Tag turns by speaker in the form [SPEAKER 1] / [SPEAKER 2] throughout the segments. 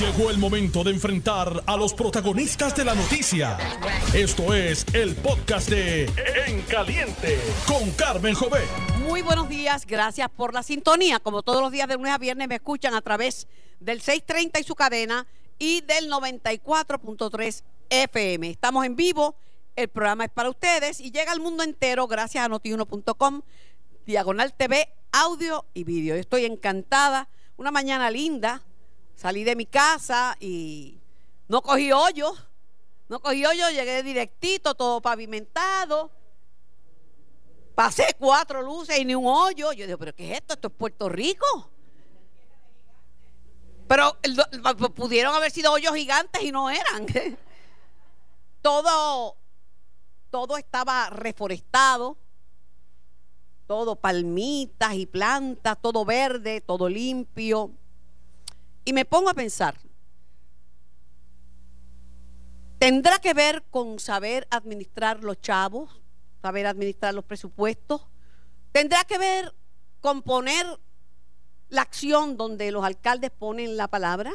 [SPEAKER 1] Llegó el momento de enfrentar a los protagonistas de la noticia. Esto es el podcast de En Caliente con Carmen Jovet.
[SPEAKER 2] Muy buenos días, gracias por la sintonía. Como todos los días de lunes a viernes me escuchan a través del 630 y su cadena y del 94.3 FM. Estamos en vivo, el programa es para ustedes y llega al mundo entero gracias a notiuno.com, diagonal TV, audio y vídeo. Estoy encantada, una mañana linda, salí de mi casa y no cogí hoyo, no cogí hoyo, llegué directito, todo pavimentado. Pasé cuatro luces y ni un hoyo. Yo digo, ¿pero qué es esto? Esto es Puerto Rico. Pero pudieron haber sido hoyos gigantes y no eran. todo, todo estaba reforestado, todo palmitas y plantas, todo verde, todo limpio. Y me pongo a pensar, ¿tendrá que ver con saber administrar los chavos, saber administrar los presupuestos? ¿Tendrá que ver con poner la acción donde los alcaldes ponen la palabra?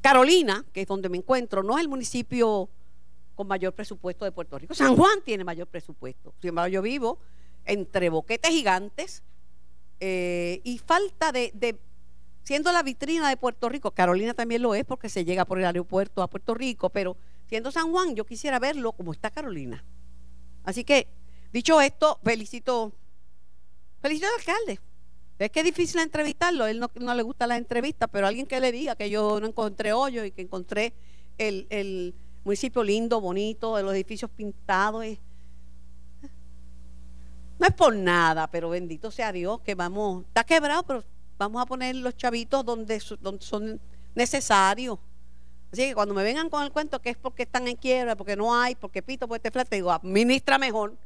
[SPEAKER 2] Carolina, que es donde me encuentro, no es el municipio con mayor presupuesto de Puerto Rico. San Juan tiene mayor presupuesto. Sin embargo, yo vivo entre boquetes gigantes eh, y falta de, de, siendo la vitrina de Puerto Rico, Carolina también lo es porque se llega por el aeropuerto a Puerto Rico, pero siendo San Juan, yo quisiera verlo como está Carolina. Así que, dicho esto, felicito, felicito al alcalde es que es difícil entrevistarlo, él no, le gusta las entrevistas, pero alguien que le diga que yo no encontré hoyo y que encontré el, municipio lindo, bonito, de los edificios pintados. no es por nada, pero bendito sea Dios que vamos, está quebrado, pero vamos a poner los chavitos donde, donde son necesarios. Así que cuando me vengan con el cuento que es porque están en quiebra, porque no hay, porque pito, porque te este te digo, administra mejor.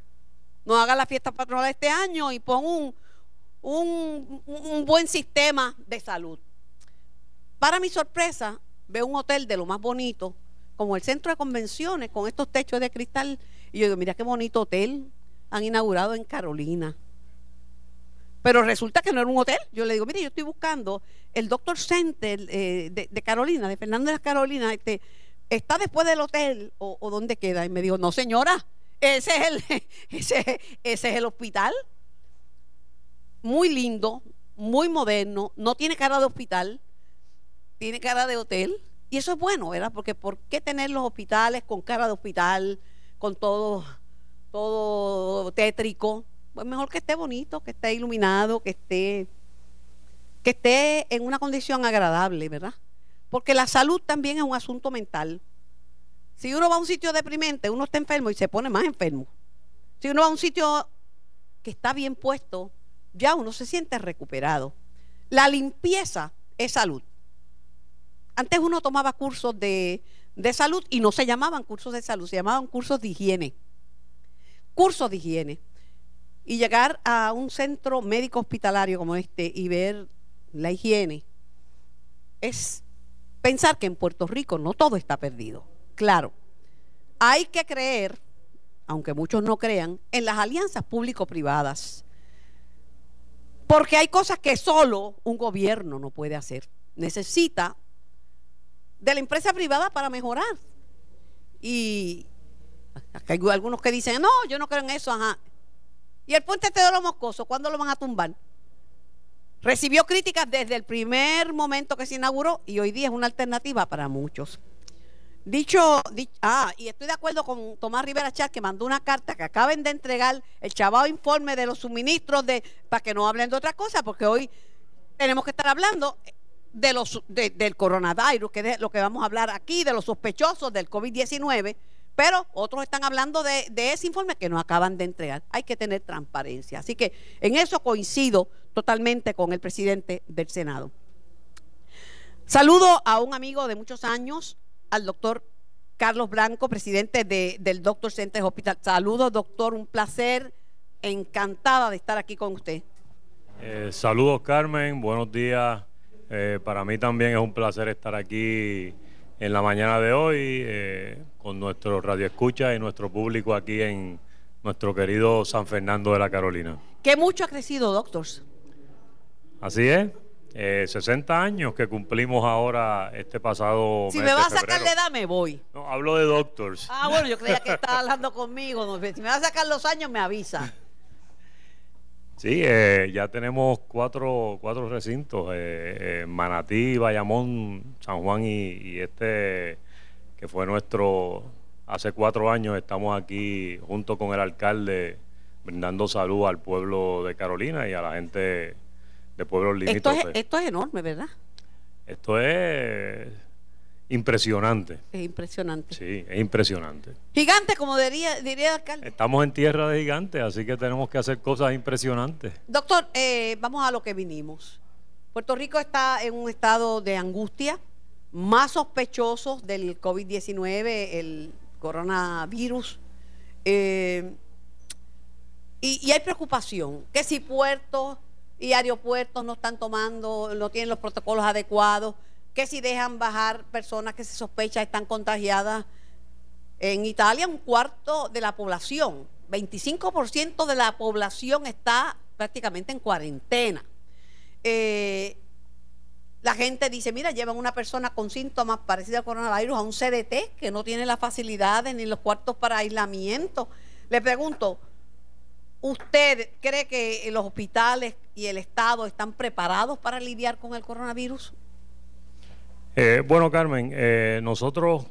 [SPEAKER 2] No haga la fiesta patronal este año y pon un, un, buen sistema de salud. Para mi sorpresa, veo un hotel de lo más bonito, como el centro de convenciones, con estos techos de cristal. Y yo digo, mira qué bonito hotel han inaugurado en Carolina. Pero resulta que no era un hotel. Yo le digo, mire, yo estoy buscando el Doctor Center eh, de, Carolina, de Fernando de las Carolinas, este, ¿está después del hotel o, o, dónde queda? Y me dijo, no señora, ese es el, ese, ese es el hospital muy lindo, muy moderno, no tiene cara de hospital, tiene cara de hotel. Y eso es bueno, ¿verdad? Porque ¿por qué tener los hospitales con cara de hospital, con todo, todo tétrico? Pues mejor que esté bonito, que esté iluminado, que esté, que esté en una condición agradable, ¿verdad? Porque la salud también es un asunto mental. Si uno va a un sitio deprimente, uno está enfermo y se pone más enfermo. Si uno va a un sitio que está bien puesto, ya uno se siente recuperado. La limpieza es salud. Antes uno tomaba cursos de, salud y no se llamaban cursos de salud, se llamaban cursos de higiene. Cursos de higiene. Y llegar a un centro médico hospitalario como este y ver la higiene es pensar que en Puerto Rico no todo está perdido. Claro, hay que creer, aunque muchos no crean, en las alianzas público-privadas porque hay cosas que solo un gobierno no puede hacer. Necesita de la empresa privada para mejorar. Y hay algunos que dicen, no, yo no creo en eso, ajá. Y el puente de los Moscoso, ¿cuándo lo van a tumbar? Recibió críticas desde el primer momento que se inauguró y hoy día es una alternativa para muchos. Dicho, ah, y estoy de acuerdo con Tomás Rivera Char que mandó una carta que acaben de entregar el chavado informe de los suministros de para que no hablen de otra cosa, porque hoy tenemos que estar hablando de los del coronavirus, que es lo que vamos a hablar aquí, de los sospechosos del COVID-19, pero otros están hablando de, ese informe que nos acaban de entregar. Hay que tener transparencia. Así que en eso coincido totalmente con el presidente del Senado. Saludo a un amigo de muchos años, al doctor Carlos Blanco, presidente del Doctor Center Hospital. Saludos, doctor, un placer, encantada de estar aquí con usted.
[SPEAKER 3] Eh, saludos, Carmen, buenos días. Eh, para mí también es un placer estar aquí en la mañana de hoy eh, con nuestro radio escucha y nuestro público aquí en nuestro querido San Fernando de la Carolina.
[SPEAKER 2] ¿Qué mucho ha crecido, doctors?
[SPEAKER 3] Así es. Eh, 60 años que cumplimos ahora este pasado
[SPEAKER 2] Si
[SPEAKER 3] mes
[SPEAKER 2] me vas a sacar la edad, me voy.
[SPEAKER 3] No, hablo de doctors.
[SPEAKER 2] Ah, bueno, yo creía que estaba hablando conmigo. Si me vas a sacar los años, me avisa.
[SPEAKER 3] Sí, eh, ya tenemos cuatro, cuatro recintos, eh, eh, Manatí, Bayamón, San Juan y, y este que fue nuestro, hace cuatro años estamos aquí junto con el alcalde brindando salud al pueblo de Carolina y a la gente de pueblos
[SPEAKER 2] Esto es,
[SPEAKER 3] limítrofes.
[SPEAKER 2] esto es enorme, ¿verdad?
[SPEAKER 3] Esto es impresionante,
[SPEAKER 2] Es impresionante.
[SPEAKER 3] sí, es impresionante.
[SPEAKER 2] Gigante, como diría, diría el alcalde.
[SPEAKER 3] Estamos en tierra de gigantes, así que tenemos que hacer cosas impresionantes.
[SPEAKER 2] Doctor, eh, vamos a lo que vinimos. Puerto Rico está en un estado de angustia, más sospechosos del COVID-19, el coronavirus. Eh, y, y hay preocupación, que si puertos y aeropuertos no están tomando, no tienen los protocolos adecuados, que si dejan bajar personas que se sospecha están contagiadas. En Italia un cuarto de la población, 25% de la población está prácticamente en cuarentena. Eh, la gente dice, mira, llevan una persona con síntomas parecidos al coronavirus a un CDT que no tiene las facilidades ni los cuartos para aislamiento. Le pregunto, ¿usted cree que los hospitales y el Estado están preparados para lidiar con el coronavirus?
[SPEAKER 3] Eh, bueno, Carmen, eh, nosotros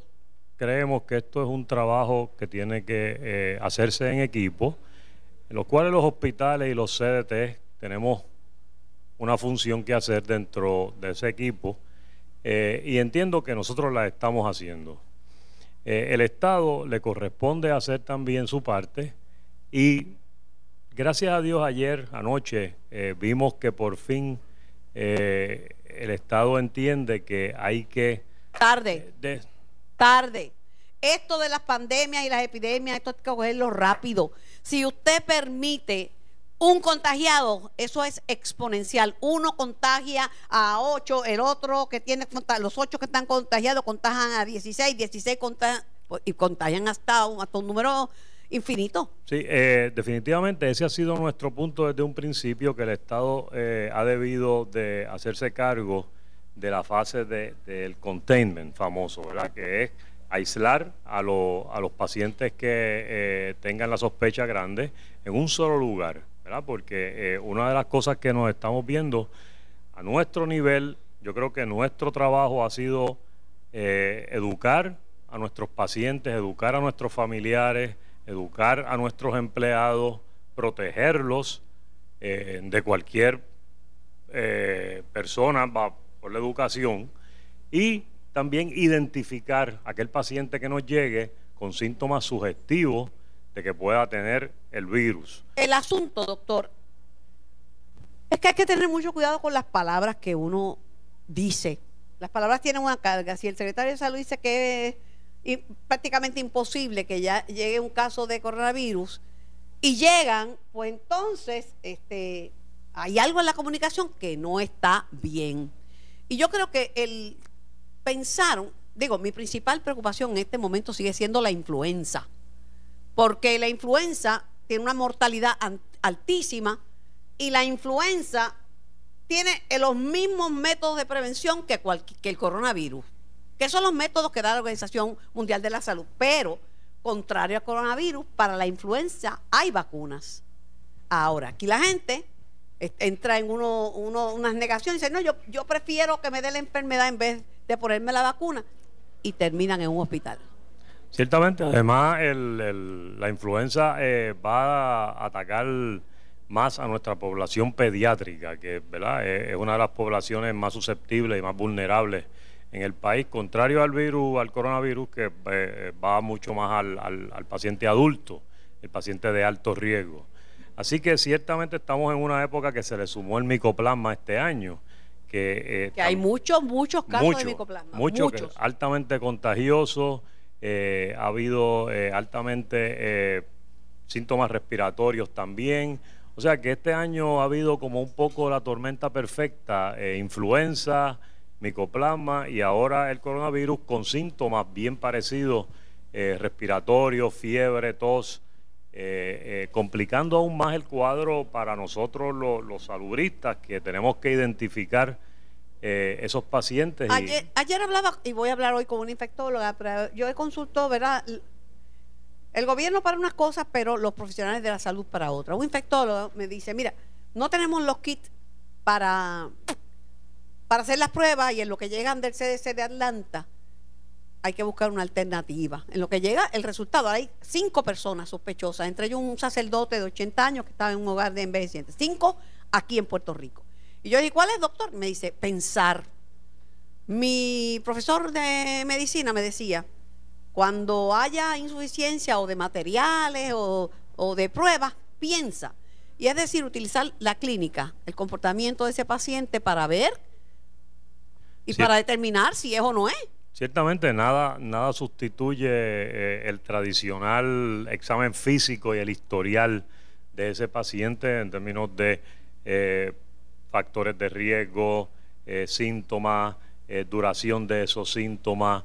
[SPEAKER 3] creemos que esto es un trabajo que tiene que eh, hacerse en equipo, en los cuales los hospitales y los CDT tenemos una función que hacer dentro de ese equipo y entiendo que nosotros la estamos haciendo. El Estado le corresponde hacer también su parte y gracias a Dios ayer, anoche, vimos que por fin el Estado entiende que hay que...
[SPEAKER 2] Tarde.
[SPEAKER 3] de-
[SPEAKER 2] tarde. Esto de las pandemias y las epidemias, esto hay que cogerlo rápido. Si usted permite un contagiado, eso es exponencial. Uno contagia a ocho, el otro que tiene los ocho que están contagiados contagian a 16, 16 contagian, y contagian hasta un, hasta un número infinito.
[SPEAKER 3] Sí, eh, definitivamente ese ha sido nuestro punto desde un principio, que el Estado eh, ha debido de hacerse cargo de la fase de- del containment famoso, ¿verdad? Que es aislar a, lo- a los pacientes que eh, tengan la sospecha grande en un solo lugar, ¿verdad? Porque eh, una de las cosas que nos estamos viendo a nuestro nivel, yo creo que nuestro trabajo ha sido eh, educar a nuestros pacientes, educar a nuestros familiares, educar a nuestros empleados, protegerlos eh, de cualquier eh, persona por la educación y también identificar aquel paciente que nos llegue con síntomas sugestivos de que pueda tener el virus.
[SPEAKER 2] El asunto, doctor, es que hay que tener mucho cuidado con las palabras que uno dice. Las palabras tienen una carga. Si el secretario de salud dice que i- prácticamente imposible que ya llegue un caso de coronavirus y llegan, pues entonces este, hay algo en la comunicación que no está bien. Y yo creo que el pensaron, digo, mi principal preocupación en este momento sigue siendo la influenza porque la influenza tiene una mortalidad altísima y la influenza tiene los mismos métodos de prevención que, que el coronavirus, que son los métodos que da la Organización Mundial de la Salud. Pero, contrario al coronavirus, para la influenza hay vacunas. Ahora, aquí la gente entra en uno, uno- unas negaciones y dice, no, yo, yo prefiero que me dé la enfermedad en vez de ponerme la vacuna y terminan en un hospital.
[SPEAKER 3] Ciertamente, además la influenza eh, va a atacar más a nuestra población pediátrica, que ¿verdad? Eh, es una de las poblaciones más susceptibles y más vulnerables en el país, contrario al virus, al coronavirus, que eh, va mucho más al, al- al paciente adulto, el paciente de alto riesgo. Así que ciertamente estamos en una época que se le sumó el micoplasma este año, que, eh,
[SPEAKER 2] Que hay muchos, muchos casos
[SPEAKER 3] mucho,
[SPEAKER 2] de micoplasma.
[SPEAKER 3] mucho que-
[SPEAKER 2] muchos.
[SPEAKER 3] altamente contagioso, eh, ha habido altamente síntomas respiratorios también. O sea que este año ha habido como un poco la tormenta perfecta, influenza, micoplasma y ahora el coronavirus con síntomas bien parecidos, eh, respiratorios, fiebre, tos, eh, eh, complicando aún más el cuadro para nosotros lo- los salubristas que tenemos que identificar esos pacientes.
[SPEAKER 2] ayer hablaba, y voy a hablar hoy con una infectóloga, pero yo he consultado, ¿verdad? El gobierno para unas cosas, pero los profesionales de la salud para otras. Un infectólogo me dice, mira, no tenemos los kits para, para hacer las pruebas y en lo que llegan del CDC de Atlanta hay que buscar una alternativa. En lo que llega el resultado, hay cinco personas sospechosas, entre ellos un sacerdote de 80 años que estaba en un hogar de envejecientes. Cinco aquí en Puerto Rico. Y yo dije, ¿cuál es, doctor? Me dice, pensar. Mi profesor de medicina me decía, cuando haya insuficiencia o de materiales o, o de pruebas, piensa. Y es decir, utilizar la clínica, el comportamiento de ese paciente para ver y
[SPEAKER 3] Sí.
[SPEAKER 2] para determinar si es o no es.
[SPEAKER 3] Ciertamente nada, nada sustituye eh, el tradicional examen físico y el historial de ese paciente en términos de eh, factores de riesgo, eh, síntomas, eh, duración de esos síntomas.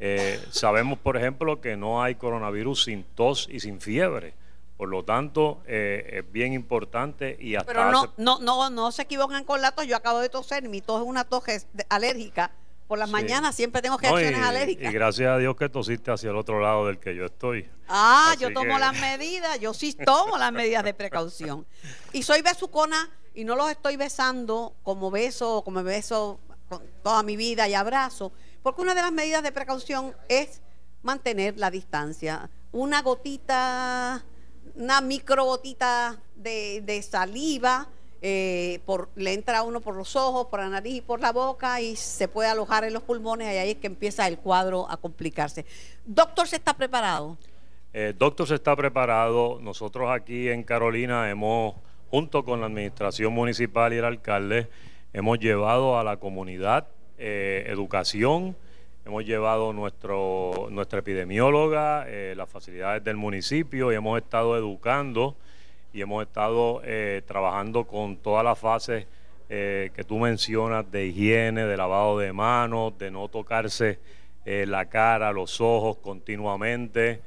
[SPEAKER 3] Eh, sabemos, por ejemplo, que no hay coronavirus sin tos y sin fiebre. Por lo tanto, eh, es bien importante y hasta
[SPEAKER 2] Pero no,
[SPEAKER 3] hace-
[SPEAKER 2] no, no, no se equivocan con la tos. Yo acabo de toser, mi tos es una tos alérgica. Por las
[SPEAKER 3] Sí.
[SPEAKER 2] mañanas siempre tengo
[SPEAKER 3] No, y,
[SPEAKER 2] reacciones alérgicas.
[SPEAKER 3] y gracias a Dios que tosiste hacia el otro lado del que yo estoy.
[SPEAKER 2] Ah,
[SPEAKER 3] Así
[SPEAKER 2] yo tomo
[SPEAKER 3] que-
[SPEAKER 2] las medidas, yo sí tomo las medidas de precaución. Y soy besucona y no los estoy besando como beso, como beso con toda mi vida y abrazo, porque una de las medidas de precaución es mantener la distancia. Una gotita, una micro gotita de, de saliva, eh, por, le entra a uno por los ojos, por la nariz y por la boca y se puede alojar en los pulmones y ahí es que empieza el cuadro a complicarse. Doctor, ¿se está preparado?
[SPEAKER 3] Eh, doctor se está preparado. Nosotros aquí en Carolina hemos, junto con la administración municipal y el alcalde, hemos llevado a la comunidad eh, educación, hemos llevado nuestro, nuestra epidemióloga, eh, las facilidades del municipio y hemos estado educando y hemos estado eh, trabajando con todas las fases eh, que tú mencionas de higiene, de lavado de manos, de no tocarse la cara, los ojos continuamente,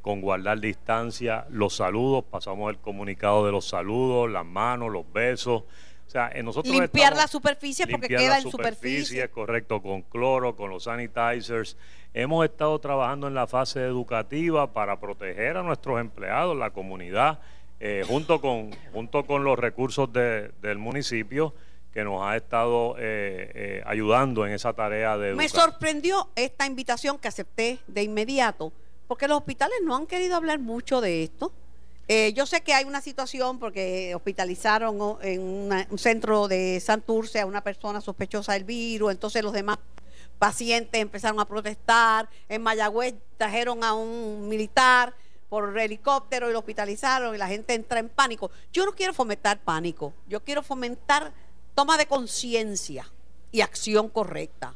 [SPEAKER 3] con guardar distancia, los saludos, pasamos el comunicado de los saludos, las manos, los besos. O sea, nosotros
[SPEAKER 2] Limpiar
[SPEAKER 3] estamos-
[SPEAKER 2] la superficie porque
[SPEAKER 3] limpiar
[SPEAKER 2] queda
[SPEAKER 3] la
[SPEAKER 2] en superficie.
[SPEAKER 3] correcto, con cloro, con los sanitizers. Hemos estado trabajando en la fase educativa para proteger a nuestros empleados, la comunidad, eh, junto, con, junto con los recursos de- del municipio que nos ha estado eh, eh, ayudando en esa tarea de
[SPEAKER 2] Me
[SPEAKER 3] educar.
[SPEAKER 2] sorprendió esta invitación que acepté de inmediato, porque los hospitales no han querido hablar mucho de esto. Eh, yo sé que hay una situación porque hospitalizaron en un centro de Santurce a una persona sospechosa del virus, entonces los demás pacientes empezaron a protestar. En Mayagüez trajeron a un militar por helicóptero y lo hospitalizaron y la gente entra en pánico. Yo no quiero fomentar pánico, yo quiero fomentar toma de conciencia y acción correcta.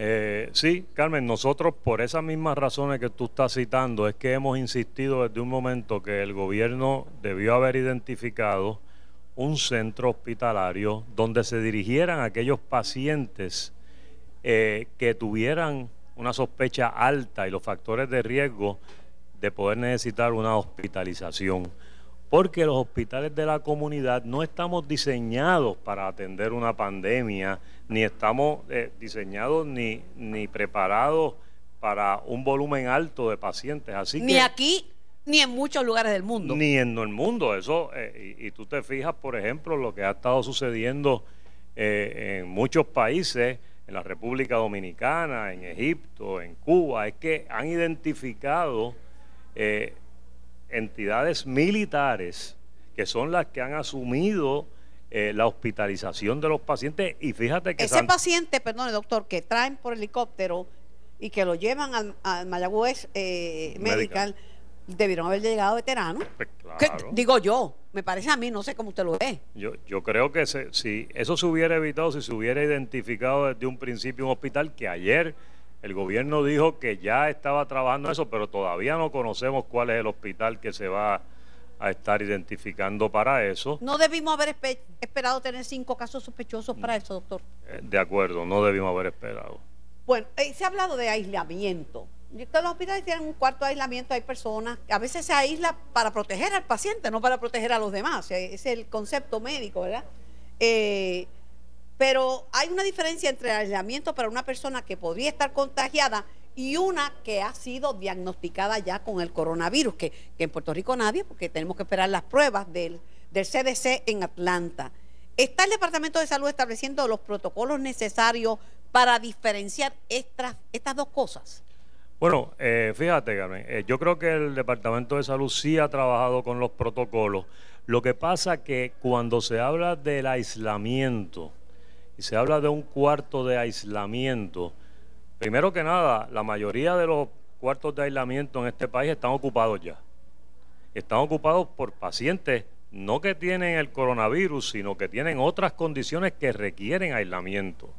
[SPEAKER 3] Eh, sí, Carmen, nosotros por esas mismas razones que tú estás citando es que hemos insistido desde un momento que el gobierno debió haber identificado un centro hospitalario donde se dirigieran aquellos pacientes eh, que tuvieran una sospecha alta y los factores de riesgo de poder necesitar una hospitalización. Porque los hospitales de la comunidad no estamos diseñados para atender una pandemia, ni estamos eh, diseñados ni, ni preparados para un volumen alto de pacientes. Así
[SPEAKER 2] Ni
[SPEAKER 3] que,
[SPEAKER 2] aquí, ni en muchos lugares del mundo.
[SPEAKER 3] ni en el mundo. Eso, eh, y, y tú te fijas, por ejemplo, lo que ha estado sucediendo eh, en muchos países, en la República Dominicana, en Egipto, en Cuba, es que han identificado eh, entidades militares que son las que han asumido eh, la hospitalización de los pacientes. Y fíjate que
[SPEAKER 2] Ese
[SPEAKER 3] San-
[SPEAKER 2] paciente, perdone doctor, que traen por helicóptero y que lo llevan al, al Mayagüez eh,
[SPEAKER 3] Medical.
[SPEAKER 2] Medical, debieron haber llegado veteranos.
[SPEAKER 3] Pues, claro.
[SPEAKER 2] digo yo, me parece a mí, no sé cómo usted lo ve.
[SPEAKER 3] Yo, yo creo que se- si eso se hubiera evitado, si se hubiera identificado desde un principio un hospital, que ayer el gobierno dijo que ya estaba trabajando eso, pero todavía no conocemos cuál es el hospital que se va a estar identificando para eso.
[SPEAKER 2] No debimos haber espe- esperado tener cinco casos sospechosos para eso, doctor.
[SPEAKER 3] Eh, De acuerdo, no debimos haber esperado.
[SPEAKER 2] Bueno, eh, se ha hablado de aislamiento. Todos los hospitales tienen un cuarto de aislamiento, hay personas, a veces se aísla para proteger al paciente, no para proteger a los demás. O sea, ese es el concepto médico, ¿verdad? Eh, Pero hay una diferencia entre el aislamiento para una persona que podría estar contagiada y una que ha sido diagnosticada ya con el coronavirus, que, en Puerto Rico nadie, porque tenemos que esperar las pruebas del, CDC en Atlanta. ¿Está el Departamento de Salud estableciendo los protocolos necesarios para diferenciar estas, estas dos cosas?
[SPEAKER 3] Bueno, eh, fíjate, Carmen, eh, yo creo que el Departamento de Salud sí ha trabajado con los protocolos. Lo que pasa que cuando se habla del aislamiento y se habla de un cuarto de aislamiento, primero que nada, la mayoría de los cuartos de aislamiento en este país están ocupados ya. Están ocupados por pacientes no que tienen el coronavirus, sino que tienen otras condiciones que requieren aislamiento.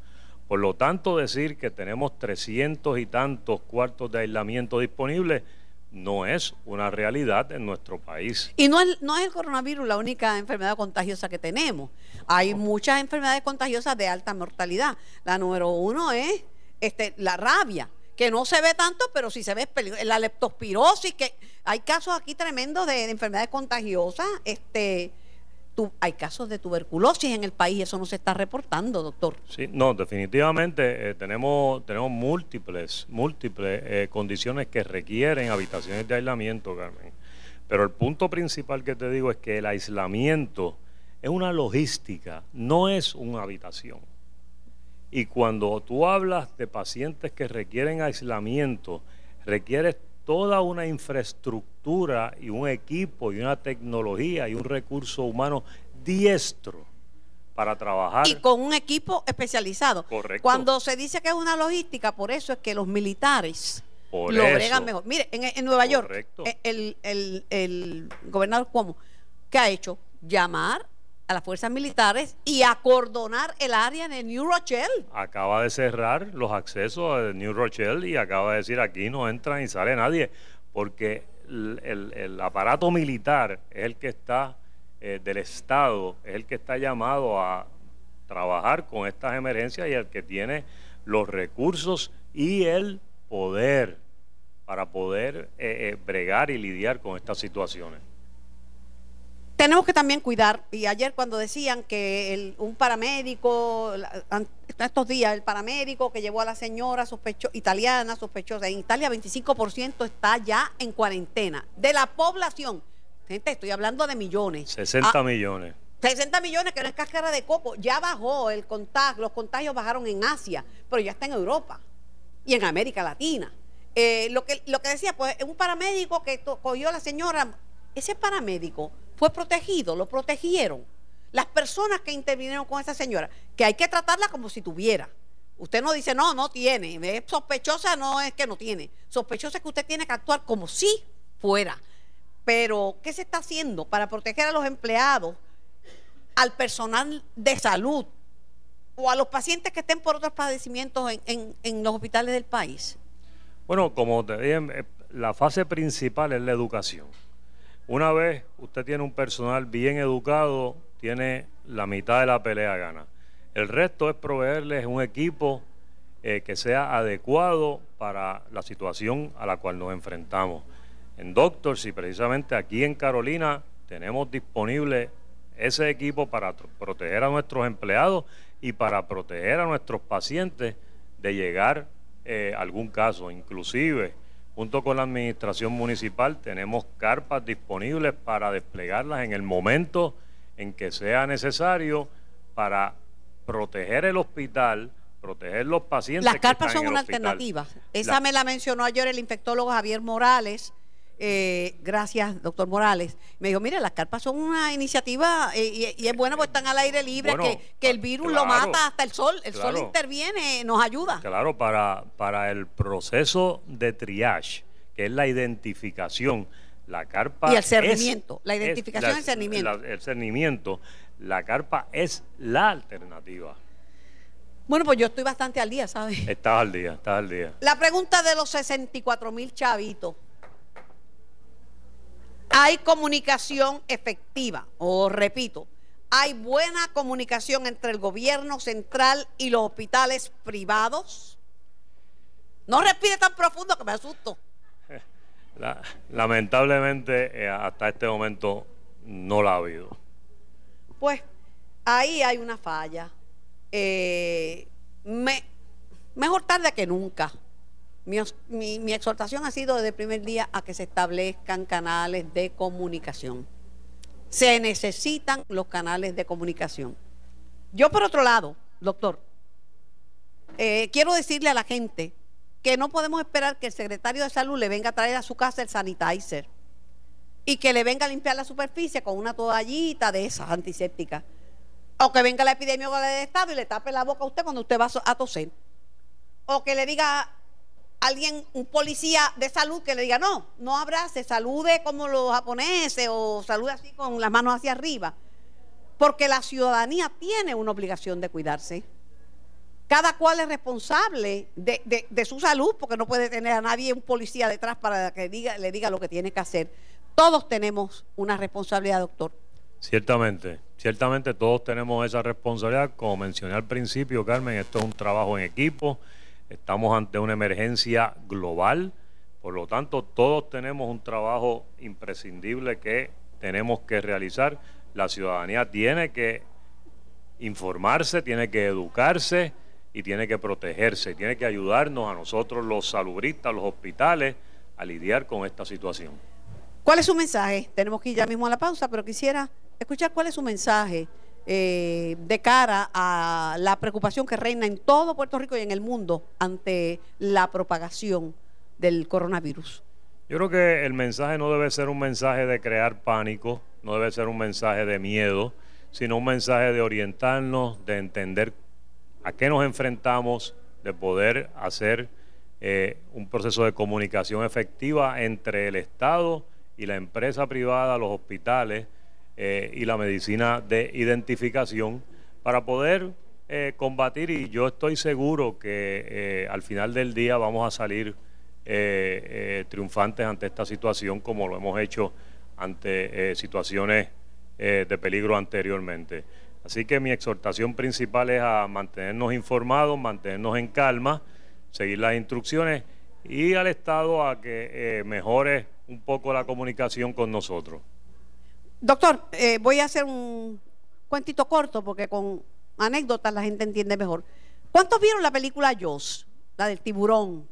[SPEAKER 3] Por lo tanto, decir que tenemos 300 y tantos cuartos de aislamiento disponibles no es una realidad en nuestro país.
[SPEAKER 2] Y no es, no es el coronavirus la única enfermedad contagiosa que tenemos. Hay muchas enfermedades contagiosas de alta mortalidad. La número uno es este, la rabia que no se ve tanto, pero sí se ve la leptospirosis, que hay casos aquí tremendos de, enfermedades contagiosas, este hay casos de tuberculosis en el país, eso no se está reportando, doctor.
[SPEAKER 3] Sí, no, definitivamente eh, tenemos, tenemos múltiples, múltiples eh, condiciones que requieren habitaciones de aislamiento, Carmen. Pero el punto principal que te digo es que el aislamiento es una logística, no es una habitación. Y cuando tú hablas de pacientes que requieren aislamiento, requieres toda una infraestructura y un equipo y una tecnología y un recurso humano diestro para trabajar.
[SPEAKER 2] Y con un equipo especializado.
[SPEAKER 3] Correcto.
[SPEAKER 2] Cuando se dice que es una logística, por eso es que los militares lo bregan mejor. Mire, en, Nueva York, el, el, el gobernador Cuomo, ¿qué ha hecho? Llamar a las fuerzas militares y acordonar el área de New Rochelle.
[SPEAKER 3] Acaba de cerrar los accesos a New Rochelle y acaba de decir aquí no entra ni sale nadie, porque el, aparato militar es el que está eh, del Estado, es el que está llamado a trabajar con estas emergencias y el que tiene los recursos y el poder para poder eh, eh, bregar y lidiar con estas situaciones
[SPEAKER 2] tenemos que también cuidar, y ayer cuando decían que un paramédico, estos días, el paramédico que llevó a la señora sospecho, italiana sospechosa, en Italia 25% está ya en cuarentena, de la población. Gente, estoy hablando de millones.
[SPEAKER 3] 60 ah, millones.
[SPEAKER 2] 60 millones, que no es cáscara de coco. Ya bajó el contagio, los contagios bajaron en Asia, pero ya está en Europa y en América Latina. Eh, lo, que, lo que decía, pues, un paramédico que cogió a la señora, ese paramédico fue protegido, lo protegieron. Las personas que intervinieron con esa señora, que hay que tratarla como si tuviera. Usted no dice, no, no tiene. Sospechosa, no es que no tiene. Sospechosa es que usted tiene que actuar como si fuera. Pero, ¿qué se está haciendo para proteger a los empleados, al personal de salud o a los pacientes que estén por otros padecimientos en, en los hospitales del país?
[SPEAKER 3] Bueno, como te dije, eh, la fase principal es la educación. Una vez usted tiene un personal bien educado, tiene la mitad de la pelea gana. El resto es proveerles un equipo eh, que sea adecuado para la situación a la cual nos enfrentamos. En Doctors y precisamente aquí en Carolina tenemos disponible ese equipo para proteger a nuestros empleados y para proteger a nuestros pacientes de llegar eh, algún caso. Inclusive Junto con la administración municipal tenemos carpas disponibles para desplegarlas en el momento en que sea necesario para proteger el hospital, proteger los pacientes.
[SPEAKER 2] Las carpas son una alternativa. Esa me la mencionó ayer el infectólogo Javier Morales eh, gracias, doctor Morales. Me dijo, mire, las carpas son una iniciativa eh, y, es bueno porque están al aire libre, que, el virus lo mata hasta el sol. El sol interviene, nos ayuda.
[SPEAKER 3] Claro, para, para el proceso de triage, que es la identificación, la carpa...
[SPEAKER 2] Y el cernimiento, la identificación y el cernimiento.
[SPEAKER 3] el cernimiento, la carpa es la alternativa.
[SPEAKER 2] Bueno, pues yo estoy bastante al día, ¿sabes?
[SPEAKER 3] Estás al día, estás al día.
[SPEAKER 2] La pregunta de los 64 mil chavitos hay comunicación efectiva, o repito, hay buena comunicación entre el gobierno central y los hospitales privados. No respire tan profundo que me asusto.
[SPEAKER 3] lamentablemente, eh, hasta este momento no la ha habido.
[SPEAKER 2] Pues ahí hay una falla. eh, mejor tarde que nunca. Mi, exhortación ha sido desde el primer día a que se establezcan canales de comunicación. Se necesitan los canales de comunicación. Yo, por otro lado, doctor, eh, quiero decirle a la gente que no podemos esperar que el secretario de salud le venga a traer a su casa el sanitizer y que le venga a limpiar la superficie con una toallita de esas antisépticas. O que venga la epidemióloga del Estado y le tape la boca a usted cuando usted va a toser. O que le diga alguien, un policía de salud que le diga, no, no abrace, salude como los japoneses o salude así con las manos hacia arriba. Porque la ciudadanía tiene una obligación de cuidarse. Cada cual es responsable de, su salud porque no puede tener a nadie un policía detrás para que diga, le diga lo que tiene que hacer. Todos tenemos una responsabilidad, doctor.
[SPEAKER 3] Ciertamente, ciertamente todos tenemos esa responsabilidad. Como mencioné al principio, Carmen, esto es un trabajo en equipo Estamos ante una emergencia global, por lo tanto todos tenemos un trabajo imprescindible que tenemos que realizar. La ciudadanía tiene que informarse, tiene que educarse y tiene que protegerse, tiene que ayudarnos a nosotros los salubristas, los hospitales, a lidiar con esta situación.
[SPEAKER 2] ¿Cuál es su mensaje? Tenemos que ir ya mismo a la pausa, pero quisiera escuchar cuál es su mensaje eh, de cara a la preocupación que reina en todo Puerto Rico y en el mundo ante la propagación del coronavirus?
[SPEAKER 3] Yo creo que el mensaje no debe ser un mensaje de crear pánico, no debe ser un mensaje de miedo, sino un mensaje de orientarnos, de entender a qué nos enfrentamos, de poder hacer eh, un proceso de comunicación efectiva entre el Estado y la empresa privada, los hospitales, eh, y la medicina de identificación para poder eh, combatir y yo estoy seguro que eh, al final del día vamos a salir triunfantes ante esta situación como lo hemos hecho ante situaciones de peligro anteriormente. Así que mi exhortación principal es a mantenernos informados, mantenernos en calma, seguir las instrucciones y al Estado a que mejore un poco la comunicación con nosotros.
[SPEAKER 2] Doctor, eh, voy a hacer un cuentito corto porque con anécdotas la gente entiende mejor. ¿Cuántos vieron la película Jaws, la del tiburón?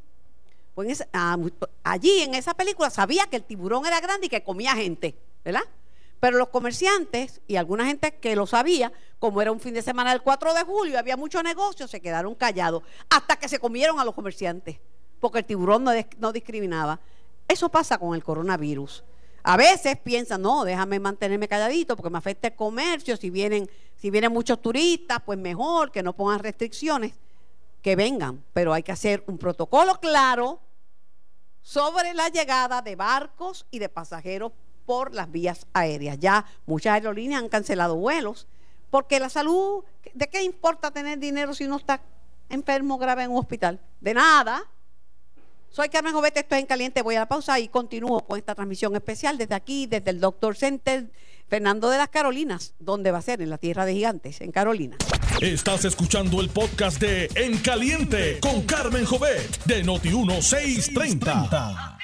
[SPEAKER 2] Pues ah, allí en esa película sabía que el tiburón era grande y que comía gente, ¿verdad? Pero los comerciantes y alguna gente que lo sabía, como era un fin de semana del 4 de julio, había mucho negocio, se quedaron callados hasta que se comieron a los comerciantes, porque el tiburón no discriminaba. Eso pasa con el coronavirus. A veces piensan, no, déjame mantenerme calladito porque me afecta el comercio, si vienen, si vienen muchos turistas, pues mejor que no pongan restricciones, que vengan, pero hay que hacer un protocolo claro sobre la llegada de barcos y de pasajeros por las vías aéreas. Ya muchas aerolíneas han cancelado vuelos porque la salud, ¿de qué importa tener dinero si uno está enfermo grave en un hospital? De nada. Soy Carmen Jovete, estoy en Caliente, voy a la pausa y continúo con esta transmisión especial desde aquí, desde el Doctor Center Fernando de las Carolinas, donde va a ser en la Tierra de Gigantes, en Carolina.
[SPEAKER 1] Estás escuchando el podcast de En Caliente con Carmen Jovet de Noti1630.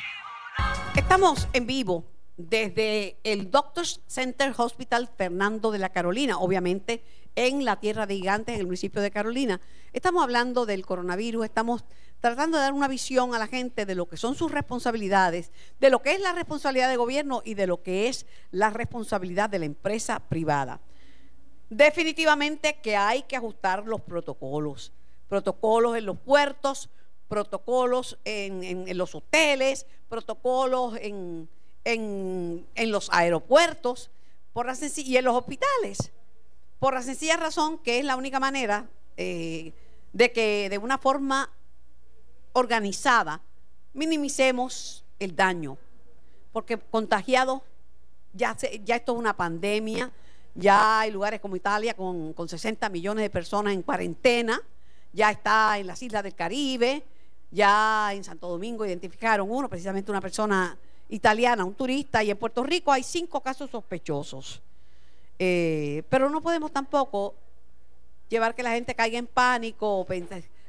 [SPEAKER 2] Estamos en vivo desde el Doctors Center Hospital Fernando de la Carolina, obviamente en la Tierra de Gigantes, en el municipio de Carolina. Estamos hablando del coronavirus, estamos tratando de dar una visión a la gente de lo que son sus responsabilidades, de lo que es la responsabilidad del gobierno y de lo que es la responsabilidad de la empresa privada. Definitivamente que hay que ajustar los protocolos, protocolos en los puertos, protocolos en, los hoteles, protocolos en, los aeropuertos por y en los hospitales, por la sencilla razón que es la única manera eh, de que de una forma organizada, minimicemos el daño, porque contagiados, ya, ya esto es una pandemia, ya hay lugares como Italia con, con 60 millones de personas en cuarentena, ya está en las islas del Caribe, ya en Santo Domingo identificaron uno, precisamente una persona italiana, un turista, y en Puerto Rico hay cinco casos sospechosos. Eh, pero no podemos tampoco llevar que la gente caiga en pánico o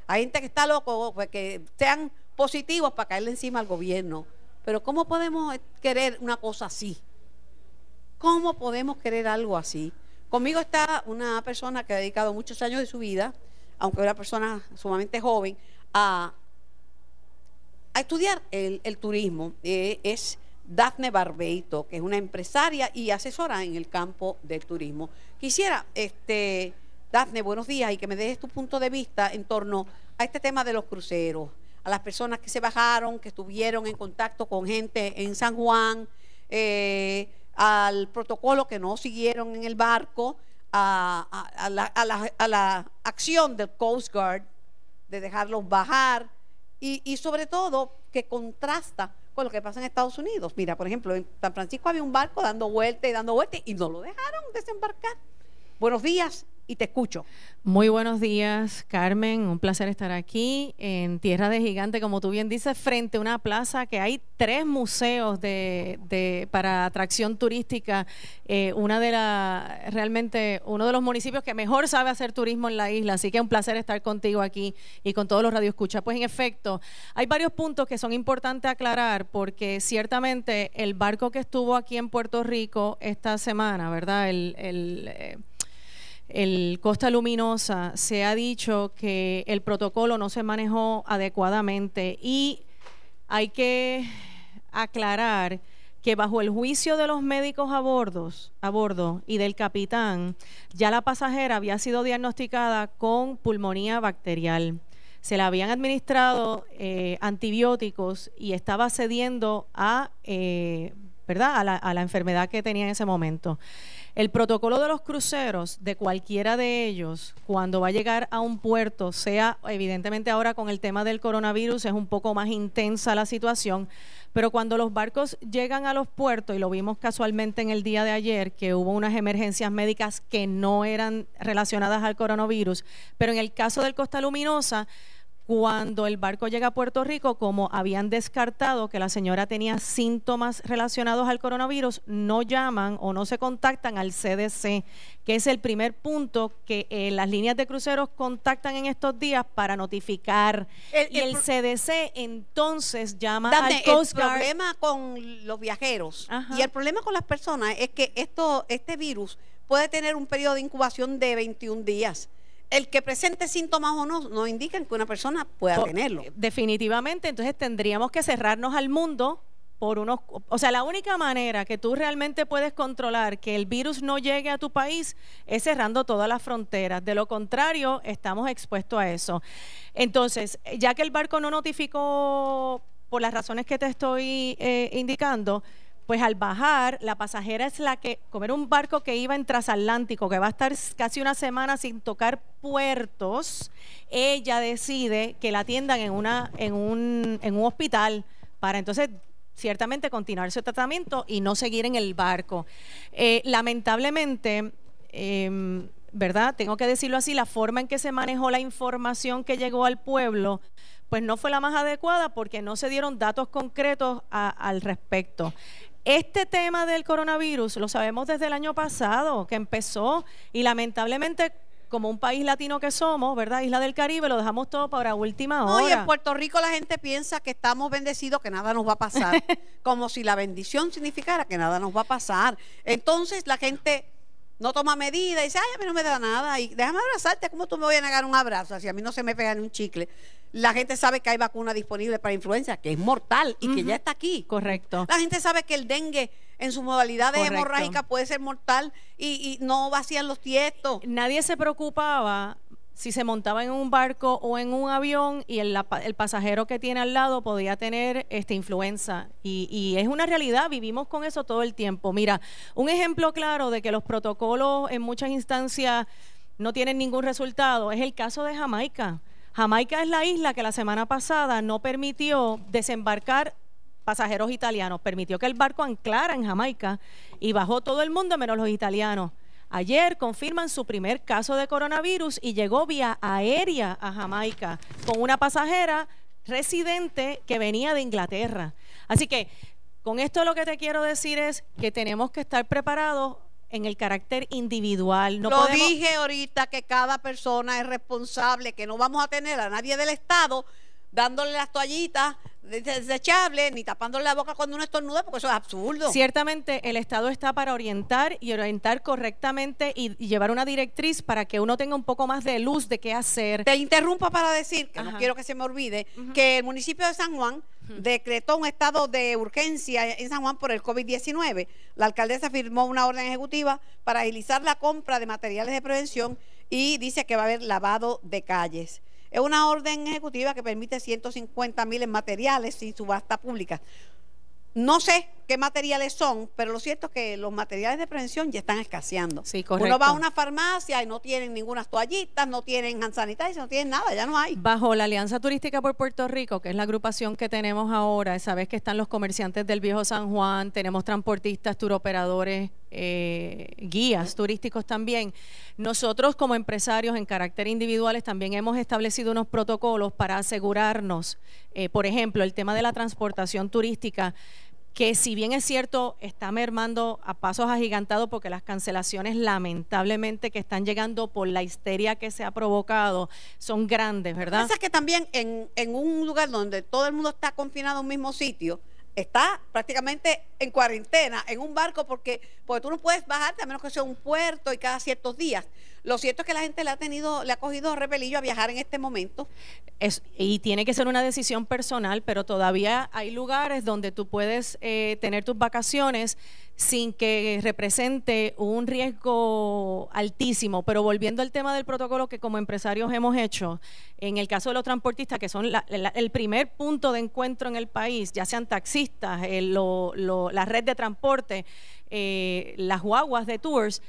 [SPEAKER 2] hay gente que está loco, pues, que sean positivos para caerle encima al gobierno. Pero ¿cómo podemos querer una cosa así? ¿Cómo podemos querer algo así? Conmigo está una persona que ha dedicado muchos años de su vida, aunque una persona sumamente joven, a, estudiar el, turismo. Eh, es Daphne Barbeito, que es una empresaria y asesora en el campo del turismo. Quisiera, este, Daphne, buenos días y que me des tu punto de vista en torno a este tema de los cruceros, a las personas que se bajaron, que estuvieron en contacto con gente en San Juan, eh, al protocolo que no siguieron en el barco, a, la, acción del Coast Guard de dejarlos bajar y sobre todo que contrasta con lo que pasa en Estados Unidos. Mira, por ejemplo, en San Francisco había un barco dando vueltas y dando vueltas y no lo dejaron desembarcar. Buenos días y te escucho.
[SPEAKER 4] Muy buenos días, Carmen. Un placer estar aquí en Tierra de Gigante, como tú bien dices, frente a una plaza que hay tres museos de, para atracción turística. Eh, una de la, realmente uno de los municipios que mejor sabe hacer turismo en la isla. Así que un placer estar contigo aquí y con todos los radioescuchas. Pues en efecto, hay varios puntos que son importantes aclarar porque ciertamente el barco que estuvo aquí en Puerto Rico esta semana, ¿verdad? El, el eh, el Costa Luminosa se ha dicho que el protocolo no se manejó adecuadamente y hay que aclarar que bajo el juicio de los médicos a, a bordo y del capitán, ya la pasajera había sido diagnosticada con pulmonía bacterial. Se le habían administrado eh, antibióticos y estaba cediendo a, eh, ¿verdad? a la enfermedad que tenía en ese momento. El protocolo de los cruceros, de cualquiera de ellos, cuando va a llegar a un puerto, sea evidentemente ahora con el tema del coronavirus, es un poco más intensa la situación, pero cuando los barcos llegan a los puertos, y lo vimos casualmente en el día de ayer, que hubo unas emergencias médicas que no eran relacionadas al coronavirus, pero en el caso del Costa Luminosa, cuando el barco llega a Puerto Rico, como habían descartado que la señora tenía síntomas relacionados al coronavirus, no llaman o no se contactan al CDC, que es el primer punto que eh, las líneas de cruceros contactan en estos días para notificar. y el, CDC entonces llama al
[SPEAKER 2] Coast Guard. El problema con los viajeros y el problema con las personas es que esto, este virus puede tener un periodo de incubación de 21 días el que presente síntomas o no, no indican que una persona pueda tenerlo.
[SPEAKER 4] Definitivamente, entonces tendríamos que cerrarnos al mundo por unos, o sea, la única manera que tú realmente puedes controlar que el virus no llegue a tu país es cerrando todas las fronteras. De lo contrario, estamos expuestos a eso. Entonces, ya que el barco no notificó por las razones que te estoy eh, indicando, pues al bajar, la pasajera es la que, como un barco que iba en transatlántico, que va a estar casi una semana sin tocar puertos, ella decide que la atiendan en, una, en, un, en un hospital para entonces ciertamente continuar su tratamiento y no seguir en el barco. Eh, lamentablemente, em, ¿verdad? Tengo que decirlo así, la forma en que se manejó la información que llegó al pueblo, pues no fue la más adecuada porque no se dieron datos concretos al respecto. Este tema del coronavirus lo sabemos desde el año pasado, que empezó y lamentablemente como un país latino que somos, ¿verdad? Isla del Caribe, lo dejamos todo para última hora.
[SPEAKER 2] Oye, en Puerto Rico la gente piensa que estamos bendecidos, que nada nos va a pasar, como si la bendición significara que nada nos va a pasar. Entonces la gente no toma medidas y dice, ay, a mí no me da nada, y déjame abrazarte, ¿cómo tú me voy a negar un abrazo? Si a mí no se me pega ni un chicle. La gente sabe que hay vacuna disponible para influenza, que es mortal y que ya está aquí.
[SPEAKER 4] Correcto.
[SPEAKER 2] La gente sabe que el dengue en su modalidad de hemorrágica puede ser mortal y, y no vacían los tiestos.
[SPEAKER 4] Nadie se preocupaba si se montaba en un barco o en un avión y el, el pasajero que tiene al lado podía tener este, influenza. Y, y, es una realidad, vivimos con eso todo el tiempo. Mira, un ejemplo claro de que los protocolos en muchas instancias no tienen ningún resultado es el caso de Jamaica. Jamaica es la isla que la semana pasada no permitió desembarcar pasajeros italianos, permitió que el barco anclara en Jamaica y bajó todo el mundo menos los italianos. Ayer confirman su primer caso de coronavirus y llegó vía aérea a Jamaica con una pasajera residente que venía de Inglaterra. Así que con esto lo que te quiero decir es que tenemos que estar preparados en el carácter individual.
[SPEAKER 2] No lo dije ahorita que cada persona es responsable, que no vamos a tener a nadie del Estado dándole las toallitas desechable, ni tapándole la boca cuando uno estornuda, porque eso es absurdo.
[SPEAKER 4] Ciertamente el Estado está para orientar y orientar correctamente y, llevar una directriz para que uno tenga un poco más de luz de qué hacer.
[SPEAKER 2] Te interrumpo para decir, que no quiero que se me olvide, que el municipio de San Juan decretó un estado de urgencia en San Juan por el COVID-19. La alcaldesa firmó una orden ejecutiva para agilizar la compra de materiales de prevención y dice que va a haber lavado de calles. Es una orden ejecutiva que permite 150 mil en materiales sin subasta pública. No sé qué materiales son, pero lo cierto es que los materiales de prevención ya están escaseando.
[SPEAKER 4] Sí, correcto.
[SPEAKER 2] Uno va a una farmacia y no tienen ninguna toallitas, no tienen hand sanitizer, no tienen nada, ya no hay.
[SPEAKER 4] Bajo la Alianza Turística por Puerto Rico, que es la agrupación que tenemos ahora, sabes que están los comerciantes del Viejo San Juan, tenemos transportistas, turoperadores, eh, guías turísticos también. Nosotros como empresarios en carácter individuales también hemos establecido unos protocolos para asegurarnos, eh, por ejemplo, el tema de la transportación turística que si bien es cierto, está mermando a pasos agigantados porque las cancelaciones lamentablemente que están llegando por la histeria que se ha provocado son grandes, ¿verdad?
[SPEAKER 2] Pasa que también en, en un lugar donde todo el mundo está confinado en un mismo sitio, está prácticamente en cuarentena en un barco porque, porque tú no puedes bajarte a menos que sea un puerto y cada ciertos días. Lo cierto es que la gente le ha tenido, le ha cogido repelillo a viajar en este momento.
[SPEAKER 4] Y tiene que ser una decisión personal, pero todavía hay lugares donde tú puedes eh, tener tus vacaciones sin que represente un riesgo altísimo. Pero volviendo al tema del protocolo que como empresarios hemos hecho, en el caso de los transportistas, que son el primer punto de encuentro en el país, ya sean taxistas, eh, la red de transporte, eh, las guaguas de tours,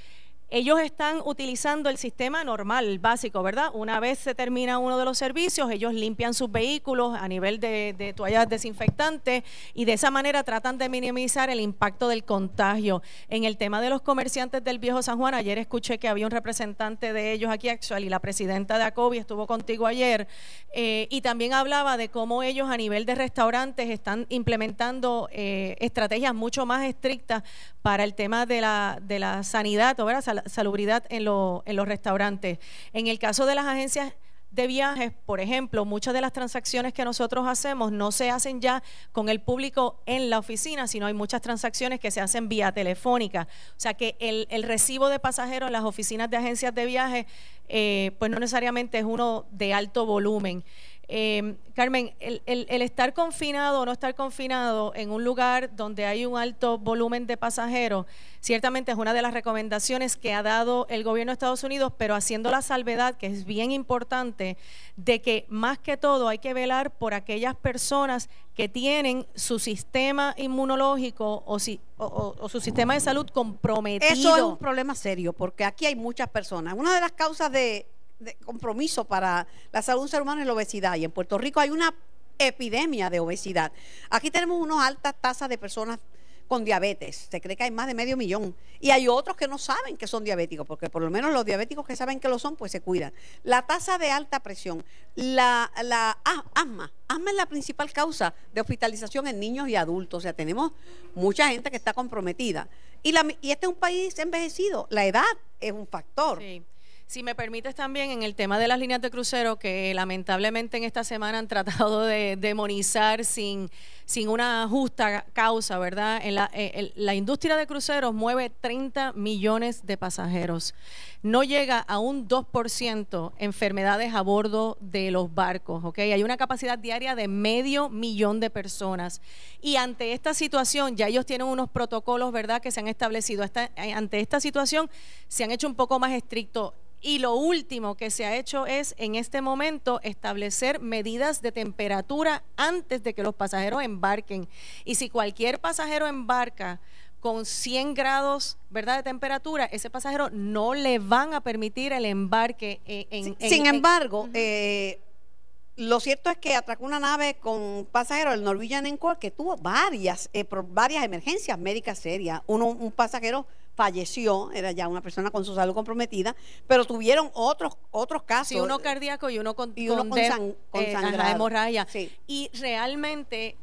[SPEAKER 4] ellos están utilizando el sistema normal, básico, ¿verdad? Una vez se termina uno de los servicios, ellos limpian sus vehículos a nivel de, toallas desinfectantes y de esa manera tratan de minimizar el impacto del contagio. En el tema de los comerciantes del Viejo San Juan, ayer escuché que había un representante de ellos aquí, actual, y la presidenta de ACOBI estuvo contigo ayer, eh, y también hablaba de cómo ellos a nivel de restaurantes están implementando eh, estrategias mucho más estrictas para el tema de la, de la sanidad, ¿verdad? Salubridad en, en los restaurantes. En el caso de las agencias de viajes, por ejemplo, muchas de las transacciones que nosotros hacemos no se hacen ya con el público en la oficina, sino hay muchas transacciones que se hacen vía telefónica. O sea que el, recibo de pasajeros en las oficinas de agencias de viajes, eh, pues no necesariamente es uno de alto volumen. Eh, Carmen, el, estar confinado o no estar confinado en un lugar donde hay un alto volumen de pasajeros, ciertamente es una de las recomendaciones que ha dado el gobierno de Estados Unidos, pero haciendo la salvedad, que es bien importante, de que más que todo hay que velar por aquellas personas que tienen su sistema inmunológico o, si, o su sistema de salud comprometido.
[SPEAKER 2] Eso es un problema serio, porque aquí hay muchas personas. Una de las causas de de compromiso para la salud del ser humano es la obesidad. Y en Puerto Rico hay una epidemia de obesidad. Aquí tenemos unas altas tasas de personas con diabetes. Se cree que hay más de medio millón. Y hay otros que no saben que son diabéticos, porque por lo menos los diabéticos que saben que lo son, pues se cuidan. La tasa de alta presión, la, la asma. Asma es la principal causa de hospitalización en niños y adultos. O sea, tenemos mucha gente que está comprometida. Y, la, y este es un país envejecido. La edad es un factor.
[SPEAKER 4] Sí. Si me permites también en el tema de las líneas de crucero, que lamentablemente en esta semana han tratado de demonizar sin, sin una justa causa, ¿verdad? En la, eh, industria de cruceros mueve 30 millones de pasajeros. No llega a un 2% enfermedades a bordo de los barcos, ¿ok? Hay una capacidad diaria de medio millón de personas. Y ante esta situación, ya ellos tienen unos protocolos, ¿verdad?, que se han establecido. Eh, ante esta situación, se han hecho un poco más estrictos y lo último que se ha hecho es en este momento establecer medidas de temperatura antes de que los pasajeros embarquen. Y si cualquier pasajero embarca con 100 grados ¿verdad? de temperatura, ese pasajero no le van a permitir el embarque. En,
[SPEAKER 2] Sin embargo, eh, lo cierto es que atracó una nave con pasajeros, el Norwegian Encore, que tuvo varias, eh, varias emergencias médicas serias. Uno, un pasajero falleció, era ya una persona con su salud comprometida, pero tuvieron otros otros casos.
[SPEAKER 4] Sí, uno cardíaco y uno con,
[SPEAKER 2] y uno con,
[SPEAKER 4] eh, hemorragia. Y realmente,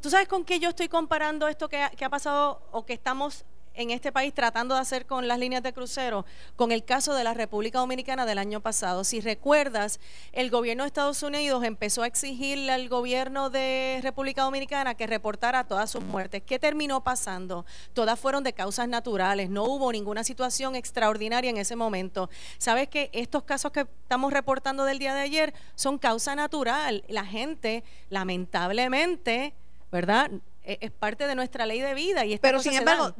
[SPEAKER 4] ¿tú sabes con qué yo estoy comparando esto que ha, que ha pasado o que estamos en este país tratando de hacer con las líneas de crucero, con el caso de la República Dominicana del año pasado. Si recuerdas, el gobierno de Estados Unidos empezó a exigirle al gobierno de República Dominicana que reportara todas sus muertes. ¿Qué terminó pasando? Todas fueron de causas naturales, no hubo ninguna situación extraordinaria en ese momento. ¿Sabes que estos casos que estamos reportando del día de ayer son causa natural? La gente, lamentablemente, ¿verdad? E, es parte de nuestra ley de vida. Y
[SPEAKER 2] Pero sin embargo,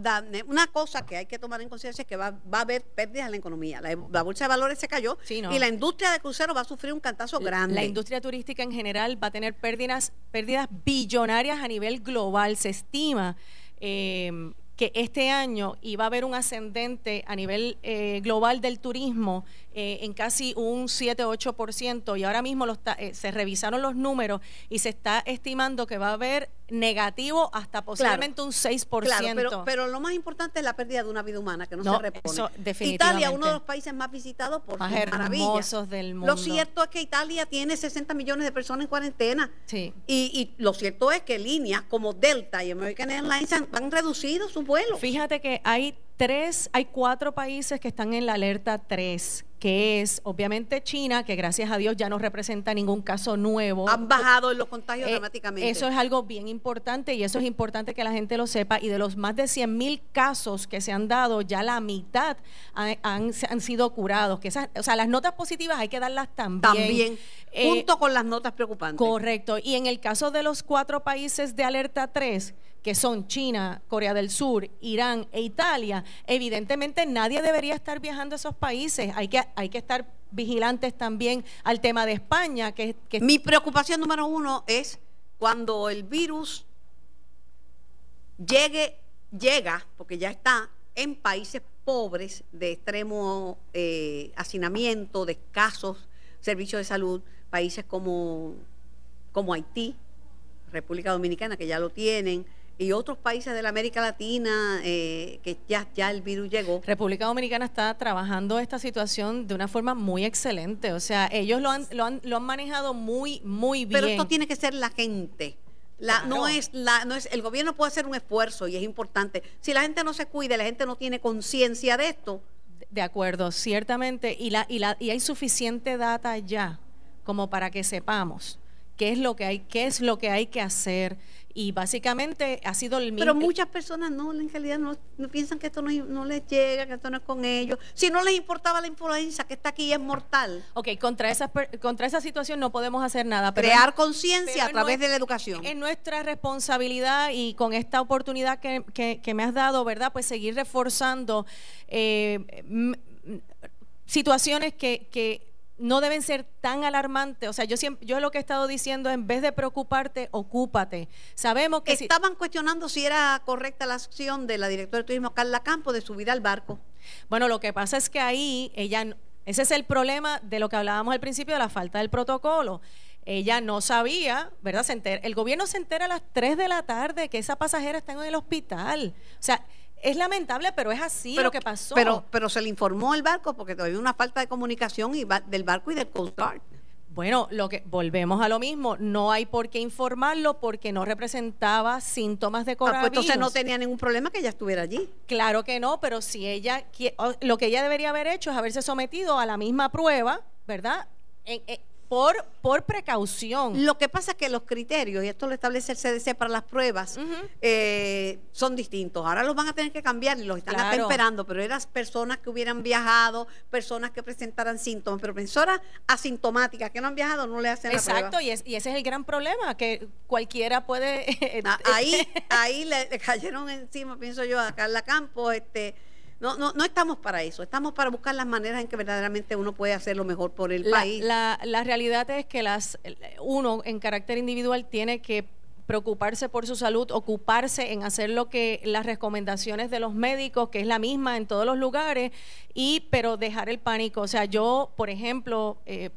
[SPEAKER 2] una cosa que hay que tomar en consideración es que va, a haber pérdidas en la economía. La, bolsa de valores se cayó y la industria de cruceros va a sufrir un cantazo grande.
[SPEAKER 4] La industria turística en general va a tener pérdidas, pérdidas billonarias a nivel global. Se estima eh, que este año iba a haber un ascendente a nivel eh, global del turismo eh, en casi un 7-8% y ahora mismo eh, se revisaron los números y se está estimando que va a haber negativo hasta posiblemente un 6%.
[SPEAKER 2] Claro, pero, lo más importante es la pérdida de una vida humana que no, se repone. Italia, uno de los países más visitados por
[SPEAKER 4] más hermosos del mundo.
[SPEAKER 2] Lo cierto es que Italia tiene 60 millones de personas en cuarentena.
[SPEAKER 4] Sí.
[SPEAKER 2] Y, y lo cierto es que líneas como Delta y American Airlines han, han reducido su
[SPEAKER 4] Fíjate que hay tres, hay cuatro países que están en la alerta 3, que es obviamente China, que gracias a Dios ya no representa ningún caso nuevo.
[SPEAKER 2] Han bajado los contagios eh, dramáticamente.
[SPEAKER 4] Eso es algo bien importante y eso es importante que la gente lo sepa. Y de los más de 100 mil casos que se han dado, ya la mitad han, sido curados. Que esas, o sea, las notas positivas hay que darlas también.
[SPEAKER 2] También, eh, junto con las notas preocupantes.
[SPEAKER 4] Correcto. Y en el caso de los cuatro países de alerta 3, que son China, Corea del Sur, Irán e Italia, evidentemente nadie debería estar viajando a esos países. Hay que, hay que estar vigilantes también al tema de España. Que, que
[SPEAKER 2] Mi preocupación número uno es cuando el virus llegue, llega, porque ya está en países pobres de extremo eh, hacinamiento, de escasos servicios de salud, países como, como Haití, República Dominicana, que ya lo tienen, y otros países de la América Latina eh, que ya, ya el virus llegó.
[SPEAKER 4] República Dominicana está trabajando esta situación de una forma muy excelente. O sea, ellos lo han, lo han, lo han manejado muy, muy bien.
[SPEAKER 2] Pero esto tiene que ser la gente. La, no es la no es el gobierno puede hacer un esfuerzo y es importante si la gente no se cuida la gente no tiene conciencia de esto
[SPEAKER 4] de acuerdo ciertamente y la y la y hay suficiente data ya como para que sepamos qué es lo que hay qué es lo que hay que hacer y básicamente ha sido el mismo.
[SPEAKER 2] Pero muchas personas no, en realidad no, piensan que esto no, les llega, que esto no es con ellos. Si no les importaba la influenza que está aquí y es mortal.
[SPEAKER 4] Ok, contra esa, contra esa situación no podemos hacer nada.
[SPEAKER 2] Crear conciencia a través de la educación.
[SPEAKER 4] Es nuestra responsabilidad y con esta oportunidad que, que, me has dado, ¿verdad? Pues seguir reforzando eh, situaciones que, que no deben ser tan alarmantes. O sea, yo siempre, yo lo que he estado diciendo, en vez de preocuparte, ocúpate. Sabemos que
[SPEAKER 2] estaban cuestionando si era correcta la acción de la directora de turismo Carla Campo de subir al barco.
[SPEAKER 4] Bueno, lo que pasa es que ahí ella, ese es el problema de lo que hablábamos al principio de la falta del protocolo. Ella no sabía, ¿verdad? Se el gobierno se entera a las 3 de la tarde que esa pasajera está en el hospital. O sea, es lamentable, pero es así lo que pasó.
[SPEAKER 2] Pero, pero se le informó el barco porque todavía una falta de comunicación y del barco y del Coast Guard.
[SPEAKER 4] Bueno, lo que volvemos a lo mismo, no hay por qué informarlo porque no representaba síntomas de coronavirus. Ah, pues
[SPEAKER 2] entonces no tenía ningún problema que ella estuviera allí.
[SPEAKER 4] Claro que no, pero si ella lo que ella debería haber hecho es haberse sometido a la misma prueba, ¿verdad? En, por, por precaución.
[SPEAKER 2] Lo que pasa es que los criterios, y esto lo establece el CDC para las pruebas, eh, son distintos. Ahora los van a tener que cambiar y los están esperando, pero eran personas que hubieran viajado, personas que presentaran síntomas, pero personas asintomáticas que no han viajado no le hacen
[SPEAKER 4] Exacto,
[SPEAKER 2] la prueba.
[SPEAKER 4] Y, y ese es el gran problema, que cualquiera puede...
[SPEAKER 2] Ah, ahí ahí le, le, cayeron encima, pienso yo, a Carla Campos, este no, no, no estamos para eso, estamos para buscar las maneras en que verdaderamente uno puede hacer lo mejor por el país.
[SPEAKER 4] La, la realidad es que las uno en carácter individual tiene que preocuparse por su salud, ocuparse en hacer lo que las recomendaciones de los médicos, que es la misma en todos los lugares, y pero dejar el pánico. O sea, yo, por ejemplo, eh,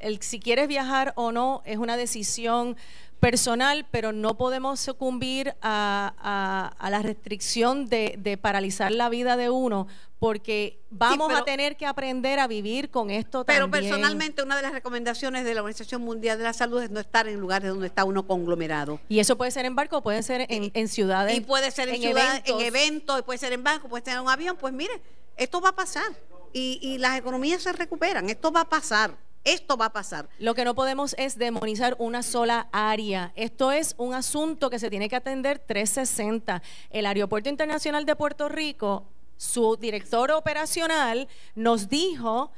[SPEAKER 4] el, si quieres viajar o no es una decisión personal, pero no podemos sucumbir a, a- a la restricción de, de paralizar la vida de uno, porque vamos
[SPEAKER 2] pero-
[SPEAKER 4] a tener que aprender a vivir con esto
[SPEAKER 2] Pero
[SPEAKER 4] también.
[SPEAKER 2] personalmente una de las recomendaciones de la Organización Mundial de la Salud es no estar en lugares donde está uno conglomerado.
[SPEAKER 4] Y eso puede ser en barco, puede ser en, en ciudades.
[SPEAKER 2] Y puede ser en,
[SPEAKER 4] eventos.
[SPEAKER 2] en eventos, puede ser en banco, puede ser en un avión. Pues mire, esto va a pasar. Y, y las economías se recuperan. Esto va a pasar. Esto va a pasar.
[SPEAKER 4] Lo que no podemos es demonizar una sola área. Esto es un asunto que se tiene que atender 360. El Aeropuerto Internacional de Puerto Rico, su director operacional nos dijo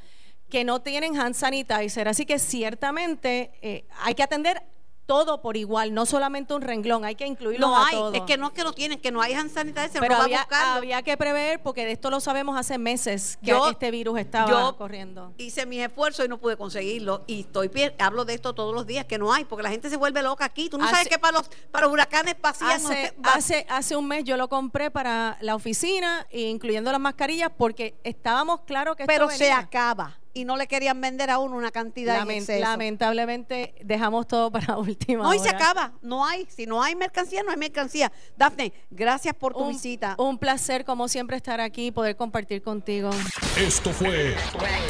[SPEAKER 4] que no tienen hand sanitizer, así que ciertamente eh, hay que atender todo por igual, no solamente un renglón, hay que incluirlo
[SPEAKER 2] No
[SPEAKER 4] a
[SPEAKER 2] hay, es que no es que no tienen, que no hay hand sanitizer,
[SPEAKER 4] Pero
[SPEAKER 2] no va
[SPEAKER 4] había,
[SPEAKER 2] a buscarlo.
[SPEAKER 4] había que prever, porque de esto lo sabemos hace meses, que
[SPEAKER 2] Yo-
[SPEAKER 4] este virus estaba
[SPEAKER 2] yo
[SPEAKER 4] corriendo.
[SPEAKER 2] Hice mis esfuerzos y no pude conseguirlo. Y estoy hablo de esto todos los días, que no hay, porque la gente se vuelve loca aquí. Tú no sabes que para los, para huracanes vacían.
[SPEAKER 4] Hace, hace, hace un mes yo lo compré para la oficina, incluyendo las mascarillas, porque estábamos claros que esto
[SPEAKER 2] pero se
[SPEAKER 4] venía.
[SPEAKER 2] acaba. Y no le querían vender a uno una cantidad exceso.
[SPEAKER 4] lamentablemente dejamos todo para última
[SPEAKER 2] No, y se acaba. No hay. Si no hay mercancía, no hay mercancía. Dafne, gracias por tu
[SPEAKER 4] Un,
[SPEAKER 2] visita.
[SPEAKER 4] un placer, como siempre, estar aquí y poder compartir contigo.
[SPEAKER 1] Esto fue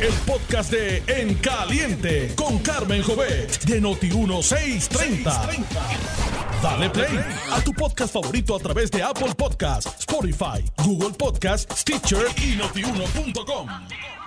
[SPEAKER 1] el podcast de En Caliente con Carmen Jovet de Noti1630. Dale play a tu podcast favorito a través de Apple Podcasts, Spotify, Google Podcasts, Stitcher y notiuno.com.